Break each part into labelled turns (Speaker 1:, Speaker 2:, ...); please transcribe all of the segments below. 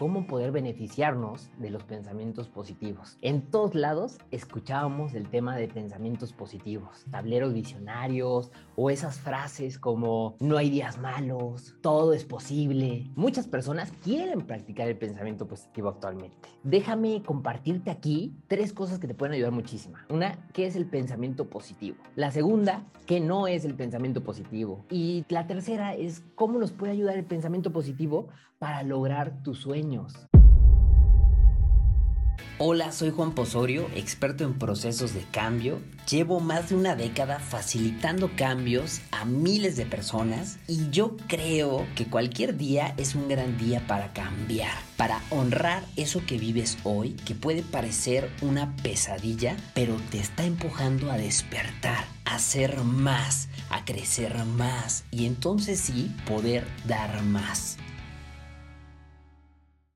Speaker 1: cómo poder beneficiarnos de los pensamientos positivos. En todos lados escuchábamos el tema de pensamientos positivos, tableros visionarios o esas frases como no hay días malos, todo es posible. Muchas personas quieren practicar el pensamiento positivo actualmente. Déjame compartirte aquí tres cosas que te pueden ayudar muchísimo. Una, ¿qué es el pensamiento positivo? La segunda, ¿qué no es el pensamiento positivo? Y la tercera es cómo nos puede ayudar el pensamiento positivo para lograr tus sueños.
Speaker 2: Hola, soy Juan Posorio, experto en procesos de cambio. Llevo más de una década facilitando cambios a miles de personas y yo creo que cualquier día es un gran día para cambiar, para honrar eso que vives hoy, que puede parecer una pesadilla, pero te está empujando a despertar, a ser más, a crecer más y entonces sí poder dar más.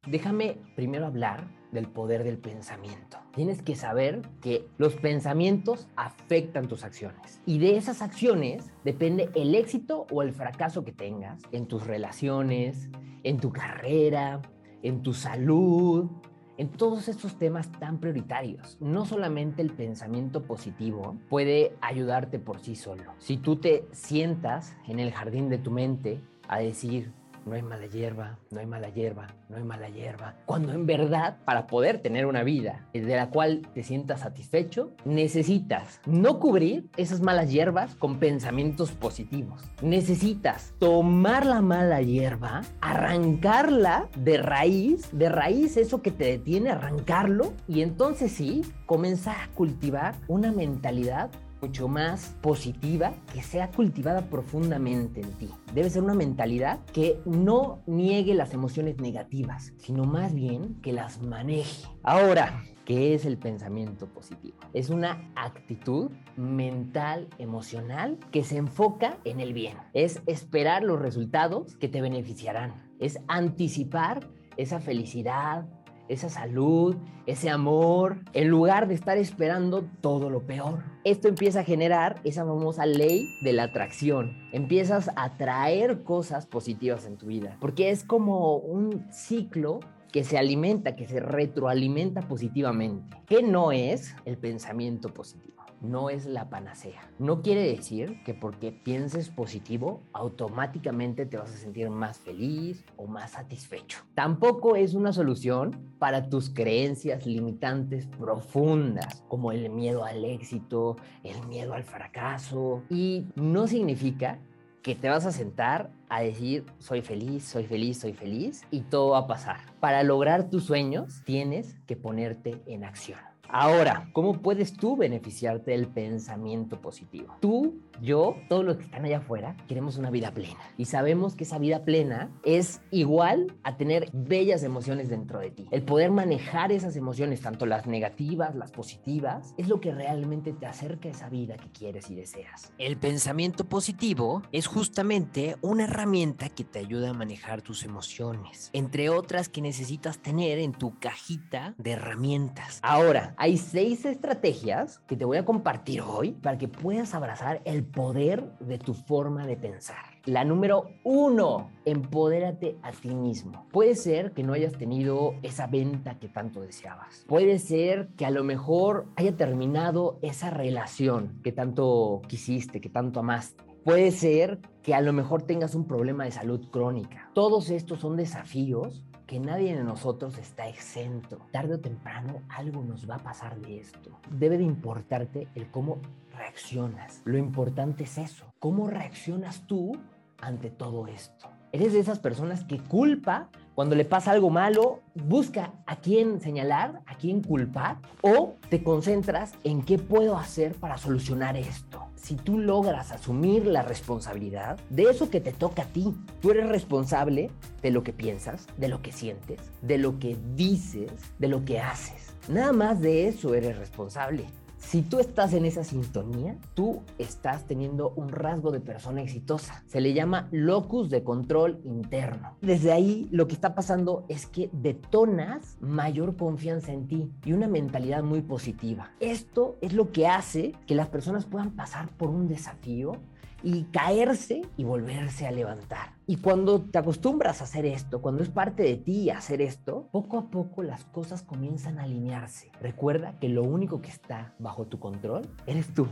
Speaker 1: Déjame primero hablar del poder del pensamiento. Tienes que saber que los pensamientos afectan tus acciones y de esas acciones depende el éxito o el fracaso que tengas en tus relaciones, en tu carrera, en tu salud, en todos estos temas tan prioritarios. No solamente el pensamiento positivo puede ayudarte por sí solo. Si tú te sientas en el jardín de tu mente a decir, no hay mala hierba, no hay mala hierba, no hay mala hierba. Cuando en verdad, para poder tener una vida de la cual te sientas satisfecho, necesitas no cubrir esas malas hierbas con pensamientos positivos. Necesitas tomar la mala hierba, arrancarla de raíz, de raíz eso que te detiene, arrancarlo y entonces sí, comenzar a cultivar una mentalidad mucho más positiva que sea cultivada profundamente en ti. Debe ser una mentalidad que no niegue las emociones negativas, sino más bien que las maneje. Ahora, ¿Qué es el pensamiento positivo? Es una actitud mental, emocional, que se enfoca en el bien. Es esperar los resultados que te beneficiarán. Es anticipar esa felicidad, esa salud, ese amor, en lugar de estar esperando todo lo peor. Esto empieza a generar esa famosa ley de la atracción. Empiezas a atraer cosas positivas en tu vida, porque es como un ciclo que se alimenta, que se retroalimenta positivamente. ¿Qué no es el pensamiento positivo? No es la panacea. No quiere decir que porque pienses positivo, automáticamente te vas a sentir más feliz o más satisfecho. Tampoco es una solución para tus creencias limitantes profundas, como el miedo al éxito, el miedo al fracaso. Y no significa que te vas a sentar a decir soy feliz, soy feliz, soy feliz y todo va a pasar. Para lograr tus sueños tienes que ponerte en acción. Ahora, ¿cómo puedes tú beneficiarte del pensamiento positivo? Tú, yo, todos los que están allá afuera, queremos una vida plena. Y sabemos que esa vida plena es igual a tener bellas emociones dentro de ti. El poder manejar esas emociones, tanto las negativas, las positivas, es lo que realmente te acerca a esa vida que quieres y deseas.
Speaker 2: El pensamiento positivo es justamente una herramienta que te ayuda a manejar tus emociones, entre otras que necesitas tener en tu cajita de herramientas.
Speaker 1: Ahora, hay seis estrategias que te voy a compartir hoy para que puedas abrazar el poder de tu forma de pensar. La número uno, empodérate a ti mismo. Puede ser que no hayas tenido esa venta que tanto deseabas. Puede ser que a lo mejor haya terminado esa relación que tanto quisiste, que tanto amaste. Puede ser que a lo mejor tengas un problema de salud crónica. Todos estos son desafíos que nadie de nosotros está exento. Tarde o temprano algo nos va a pasar de esto. Debe de importarte el cómo reaccionas. Lo importante es eso. ¿Cómo reaccionas tú ante todo esto? Eres de esas personas que culpa cuando le pasa algo malo, busca a quién señalar, a quién culpar, o te concentras en qué puedo hacer para solucionar esto. Si tú logras asumir la responsabilidad de eso que te toca a ti, tú eres responsable de lo que piensas, de lo que sientes, de lo que dices, de lo que haces. Nada más de eso eres responsable. Si tú estás en esa sintonía, tú estás teniendo un rasgo de persona exitosa. Se le llama locus de control interno. Desde ahí lo que está pasando es que detonas mayor confianza en ti y una mentalidad muy positiva. Esto es lo que hace que las personas puedan pasar por un desafío y caerse y volverse a levantar. Y cuando te acostumbras a hacer esto, cuando es parte de ti hacer esto, poco a poco las cosas comienzan a alinearse. Recuerda que lo único que está bajo tu control eres tú.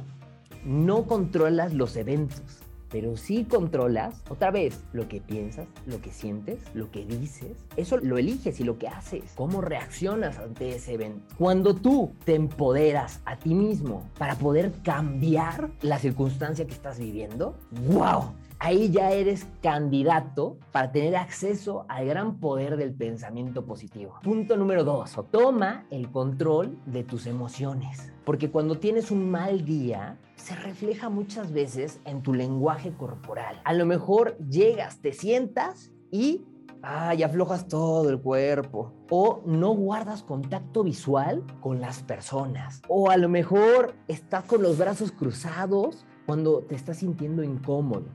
Speaker 1: No controlas los eventos, pero sí controlas, otra vez, lo que piensas, lo que sientes, lo que dices. Eso lo eliges y lo que haces, cómo reaccionas ante ese evento. Cuando tú te empoderas a ti mismo para poder cambiar la circunstancia que estás viviendo, ¡wow! ahí ya eres candidato para tener acceso al gran poder del pensamiento positivo. Punto número dos, toma el control de tus emociones. Porque cuando tienes un mal día, se refleja muchas veces en tu lenguaje corporal. A lo mejor llegas, te sientas y aflojas todo el cuerpo. O no guardas contacto visual con las personas. O a lo mejor estás con los brazos cruzados cuando te estás sintiendo incómodo.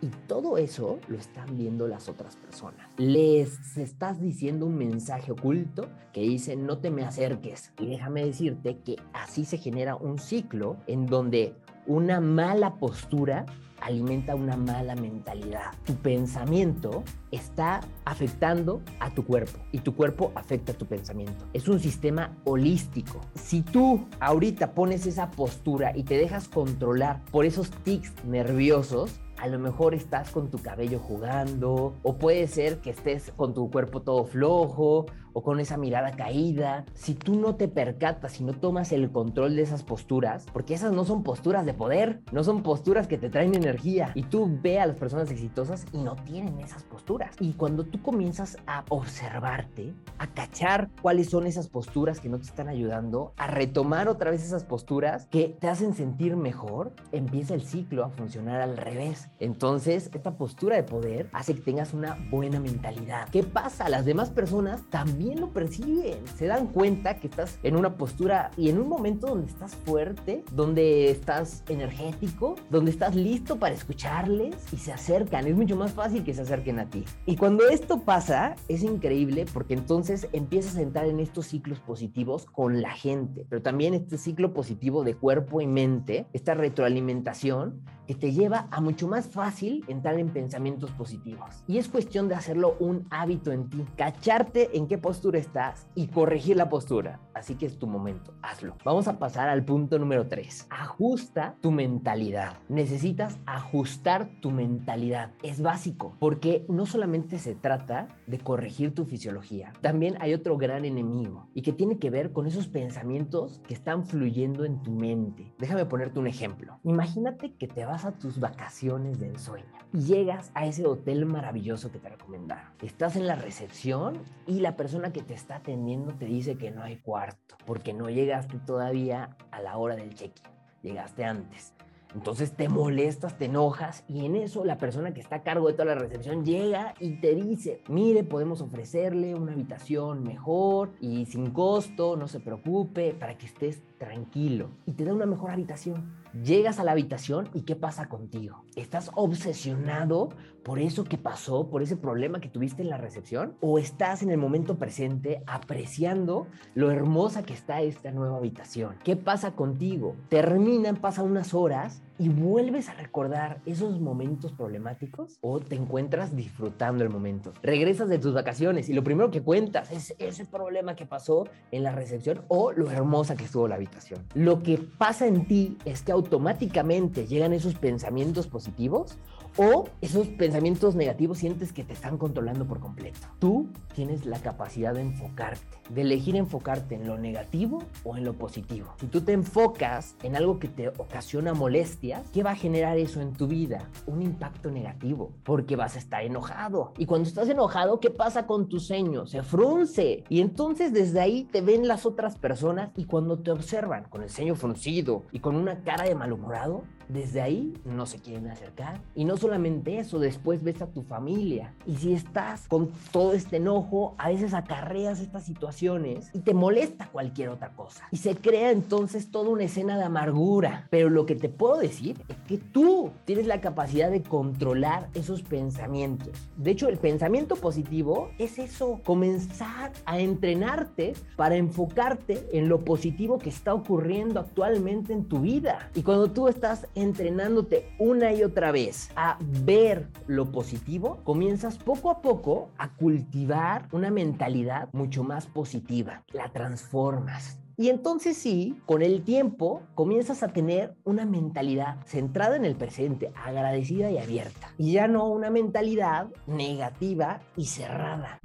Speaker 1: Y todo eso lo están viendo las otras personas. Les estás diciendo un mensaje oculto que dice no te me acerques. Y déjame decirte que así se genera un ciclo en donde una mala postura alimenta una mala mentalidad. Tu pensamiento está afectando a tu cuerpo y tu cuerpo afecta a tu pensamiento. Es un sistema holístico. Si tú ahorita pones esa postura y te dejas controlar por esos tics nerviosos, a lo mejor estás con tu cabello jugando, o puede ser que estés con tu cuerpo todo flojo, o con esa mirada caída. Si tú no te percatas y no tomas el control de esas posturas, porque esas no son posturas de poder, no son posturas que te traen energía. Y tú ve a las personas exitosas y no tienen esas posturas. Y cuando tú comienzas a observarte, a cachar cuáles son esas posturas que no te están ayudando, a retomar otra vez esas posturas que te hacen sentir mejor, empieza el ciclo a funcionar al revés. Entonces, esta postura de poder hace que tengas una buena mentalidad. ¿Qué pasa? Las demás personas también lo perciben. Se dan cuenta que estás en una postura y en un momento donde estás fuerte, donde estás energético, donde estás listo para escucharles y se acercan. Es mucho más fácil que se acerquen a ti. Y cuando esto pasa, es increíble porque entonces empiezas a entrar en estos ciclos positivos con la gente, pero también este ciclo positivo de cuerpo y mente, esta retroalimentación que te lleva a mucho más fácil entrar en pensamientos positivos. Y es cuestión de hacerlo un hábito en ti, cacharte en qué estás y corregir la postura. Así que es tu momento, hazlo. Vamos a pasar al punto número 3. Ajusta tu mentalidad. Necesitas ajustar tu mentalidad. Es básico, porque no solamente se trata de corregir tu fisiología, también hay otro gran enemigo y que tiene que ver con esos pensamientos que están fluyendo en tu mente. Déjame ponerte un ejemplo. Imagínate que te vas a tus vacaciones del sueño y llegas a ese hotel maravilloso que te recomendaron. Estás en la recepción y la persona que te está atendiendo te dice que no hay cuarto porque no llegaste todavía a la hora del check-in. Llegaste antes. Entonces te molestas, te enojas y en eso la persona que está a cargo de toda la recepción llega y te dice, mire, podemos ofrecerle una habitación mejor y sin costo, no se preocupe, para que estés tranquilo. Y te da una mejor habitación. Llegas a la habitación y ¿qué pasa contigo? ¿Estás obsesionado por eso que pasó, por ese problema que tuviste en la recepción? ¿O estás en el momento presente apreciando lo hermosa que está esta nueva habitación? ¿Qué pasa contigo? Terminan, pasan unas horas y vuelves a recordar esos momentos problemáticos o te encuentras disfrutando el momento. Regresas de tus vacaciones y lo primero que cuentas es ese problema que pasó en la recepción o lo hermosa que estuvo la habitación. Lo que pasa en ti es que automáticamente llegan esos pensamientos positivos o esos pensamientos negativos sientes que te están controlando por completo. Tú tienes la capacidad de enfocarte, de elegir enfocarte en lo negativo o en lo positivo. Si tú te enfocas en algo que te ocasiona molestias, ¿qué va a generar eso en tu vida? Un impacto negativo, porque vas a estar enojado. Y cuando estás enojado, ¿qué pasa con tu ceño? Se frunce. Y entonces desde ahí te ven las otras personas y cuando te observan con el ceño fruncido y con una cara de malhumorado, desde ahí no se quieren acercar. Y no solamente eso, después ves a tu familia. Y si estás con todo este enojo, a veces acarreas estas situaciones y te molesta cualquier otra cosa. Y se crea entonces toda una escena de amargura. Pero lo que te puedo decir es que tú tienes la capacidad de controlar esos pensamientos. De hecho, el pensamiento positivo es eso, comenzar a entrenarte para enfocarte en lo positivo que está ocurriendo actualmente en tu vida. Y cuando tú estás entrenándote una y otra vez a ver lo positivo, comienzas poco a poco a cultivar una mentalidad mucho más positiva. La transformas. Y entonces sí, con el tiempo comienzas a tener una mentalidad centrada en el presente, agradecida y abierta. Y ya no una mentalidad negativa y cerrada.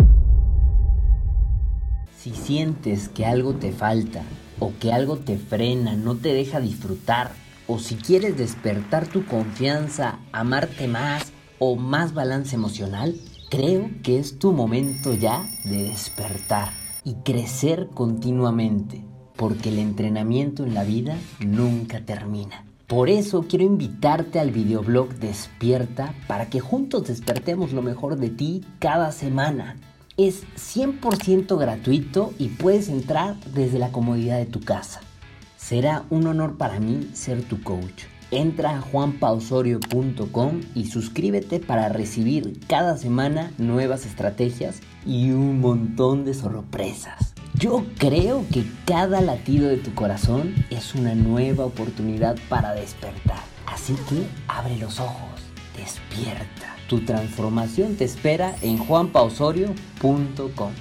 Speaker 2: Si sientes que algo te falta o que algo te frena, no te deja disfrutar, o si quieres despertar tu confianza, amarte más o más balance emocional, creo que es tu momento ya de despertar y crecer continuamente, porque el entrenamiento en la vida nunca termina. Por eso quiero invitarte al videoblog Despierta para que juntos despertemos lo mejor de ti cada semana. Es 100% gratuito y puedes entrar desde la comodidad de tu casa. Será un honor para mí ser tu coach. Entra a juanpausorio.com y suscríbete para recibir cada semana nuevas estrategias y un montón de sorpresas. Yo creo que cada latido de tu corazón es una nueva oportunidad para despertar. Así que abre los ojos, despierta. Tu transformación te espera en juanpausorio.com.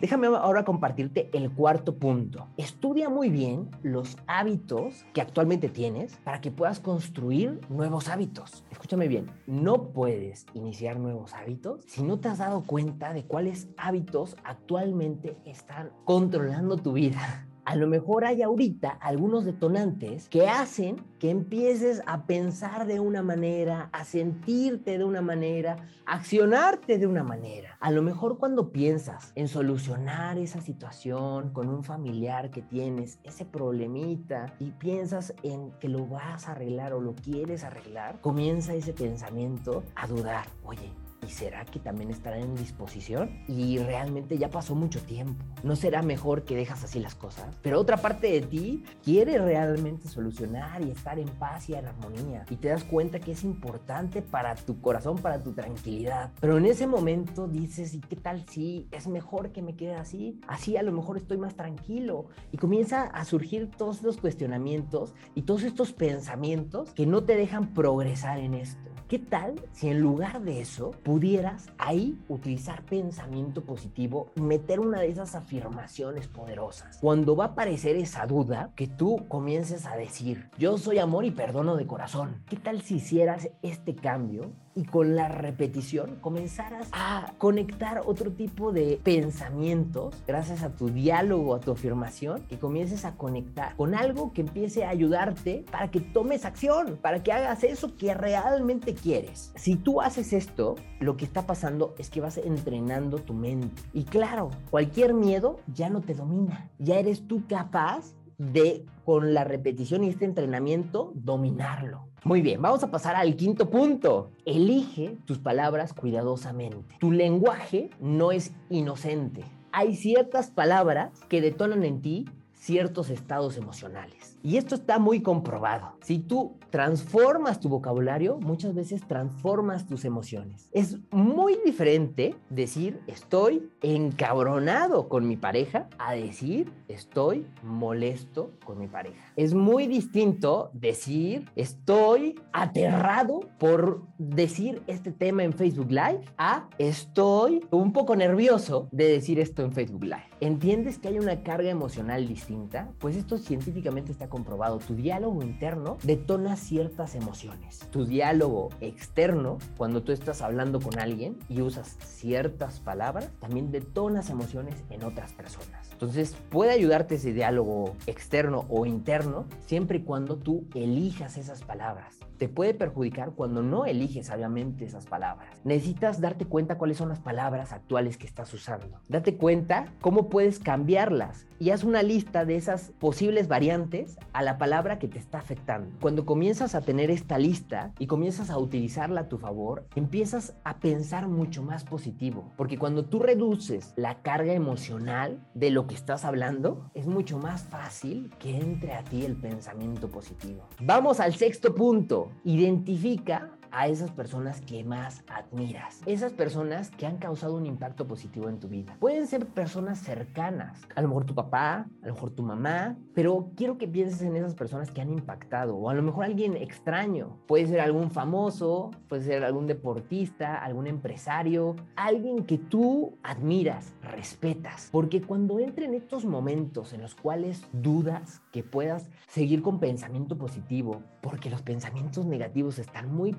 Speaker 1: Déjame ahora compartirte el cuarto punto. Estudia muy bien los hábitos que actualmente tienes para que puedas construir nuevos hábitos. Escúchame bien, no puedes iniciar nuevos hábitos si no te has dado cuenta de cuáles hábitos actualmente están controlando tu vida a lo mejor hay ahorita algunos detonantes que hacen que empieces a pensar de una manera, a sentirte de una manera, a accionarte de una manera. A lo mejor cuando piensas en solucionar esa situación con un familiar que tienes, ese problemita, y piensas en que lo vas a arreglar o lo quieres arreglar, comienza ese pensamiento a dudar, oye, ¿Y será que también estará en disposición? Y realmente ya pasó mucho tiempo. ¿No será mejor que dejas así las cosas? Pero otra parte de ti quiere realmente solucionar y estar en paz y en armonía. Y te das cuenta que es importante para tu corazón, para tu tranquilidad. Pero en ese momento dices, ¿y qué tal si es mejor que me quede así? Así a lo mejor estoy más tranquilo. Y comienza a surgir todos estos cuestionamientos y todos estos pensamientos que no te dejan progresar en esto. ¿Qué tal si en lugar de eso pudieras ahí utilizar pensamiento positivo, meter una de esas afirmaciones poderosas? Cuando va a aparecer esa duda, que tú comiences a decir, yo soy amor y perdono de corazón. ¿Qué tal si hicieras este cambio y con la repetición comenzaras a conectar otro tipo de pensamientos gracias a tu diálogo, a tu afirmación y comiences a conectar con algo que empiece a ayudarte para que tomes acción, para que hagas eso que realmente quieres. Si tú haces esto, lo que está pasando es que vas entrenando tu mente. Y claro, cualquier miedo ya no te domina. Ya eres tú capaz de, con la repetición y este entrenamiento, dominarlo. Muy bien, vamos a pasar al quinto punto. Elige tus palabras cuidadosamente. Tu lenguaje no es inocente. Hay ciertas palabras que detonan en ti ciertos estados emocionales. Y esto está muy comprobado. Si tú transformas tu vocabulario, muchas veces transformas tus emociones. Es muy diferente decir estoy encabronado con mi pareja a decir estoy molesto con mi pareja. Es muy distinto decir estoy aterrado por decir este tema en Facebook Live a estoy un poco nervioso de decir esto en Facebook Live. ¿Entiendes que hay una carga emocional distinta? Pues esto científicamente está comprobado. Tu diálogo interno detona ciertas emociones. Tu diálogo externo, cuando tú estás hablando con alguien y usas ciertas palabras, también detonas emociones en otras personas. Entonces puede ayudarte ese diálogo externo o interno siempre y cuando tú elijas esas palabras te puede perjudicar cuando no eliges sabiamente esas palabras. Necesitas darte cuenta cuáles son las palabras actuales que estás usando. Date cuenta cómo puedes cambiarlas y haz una lista de esas posibles variantes a la palabra que te está afectando. Cuando comienzas a tener esta lista y comienzas a utilizarla a tu favor, empiezas a pensar mucho más positivo, porque cuando tú reduces la carga emocional de lo que estás hablando, es mucho más fácil que entre a ti el pensamiento positivo. Vamos al sexto punto. Identifica a esas personas que más admiras, esas personas que han causado un impacto positivo en tu vida. Pueden ser personas cercanas, a lo mejor tu papá, a lo mejor tu mamá, pero quiero que pienses en esas personas que han impactado o a lo mejor alguien extraño. Puede ser algún famoso, puede ser algún deportista, algún empresario, alguien que tú admiras, respetas, porque cuando entren estos momentos en los cuales dudas que puedas seguir con pensamiento positivo, porque los pensamientos negativos están muy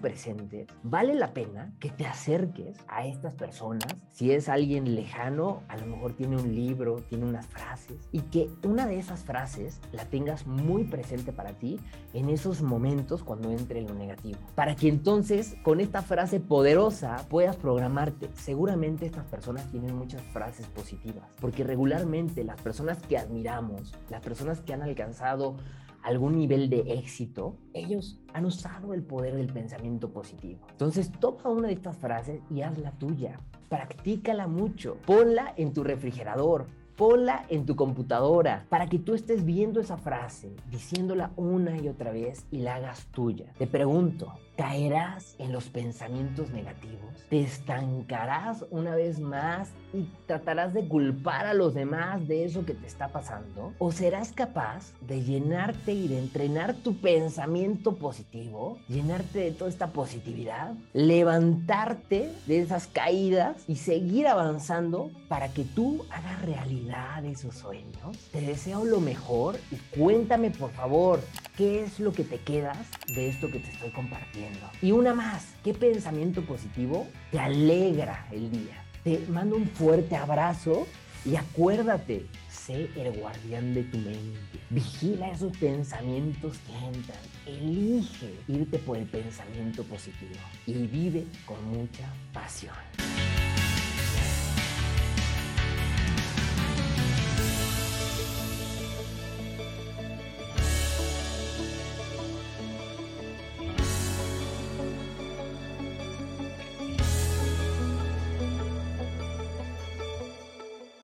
Speaker 1: vale la pena que te acerques a estas personas. Si es alguien lejano, a lo mejor tiene un libro, tiene unas frases, y que una de esas frases la tengas muy presente para ti en esos momentos cuando entre lo negativo. Para que entonces con esta frase poderosa puedas programarte. Seguramente estas personas tienen muchas frases positivas, porque regularmente las personas que admiramos, las personas que han alcanzado algún nivel de éxito, ellos han usado el poder del pensamiento positivo. Entonces, toma una de estas frases y hazla tuya. Practícala mucho. Ponla en tu refrigerador. Ponla en tu computadora para que tú estés viendo esa frase, diciéndola una y otra vez y la hagas tuya. Te pregunto, caerás en los pensamientos negativos, te estancarás una vez más y tratarás de culpar a los demás de eso que te está pasando, o serás capaz de llenarte y de entrenar tu pensamiento positivo, llenarte de toda esta positividad, levantarte de esas caídas y seguir avanzando para que tú hagas realidad esos sueños. Te deseo lo mejor y cuéntame por favor qué es lo que te quedas de esto que te estoy compartiendo. Y una más, ¿qué pensamiento positivo te alegra el día? Te mando un fuerte abrazo y acuérdate, sé el guardián de tu mente. Vigila esos pensamientos que entran. Elige irte por el pensamiento positivo y vive con mucha pasión.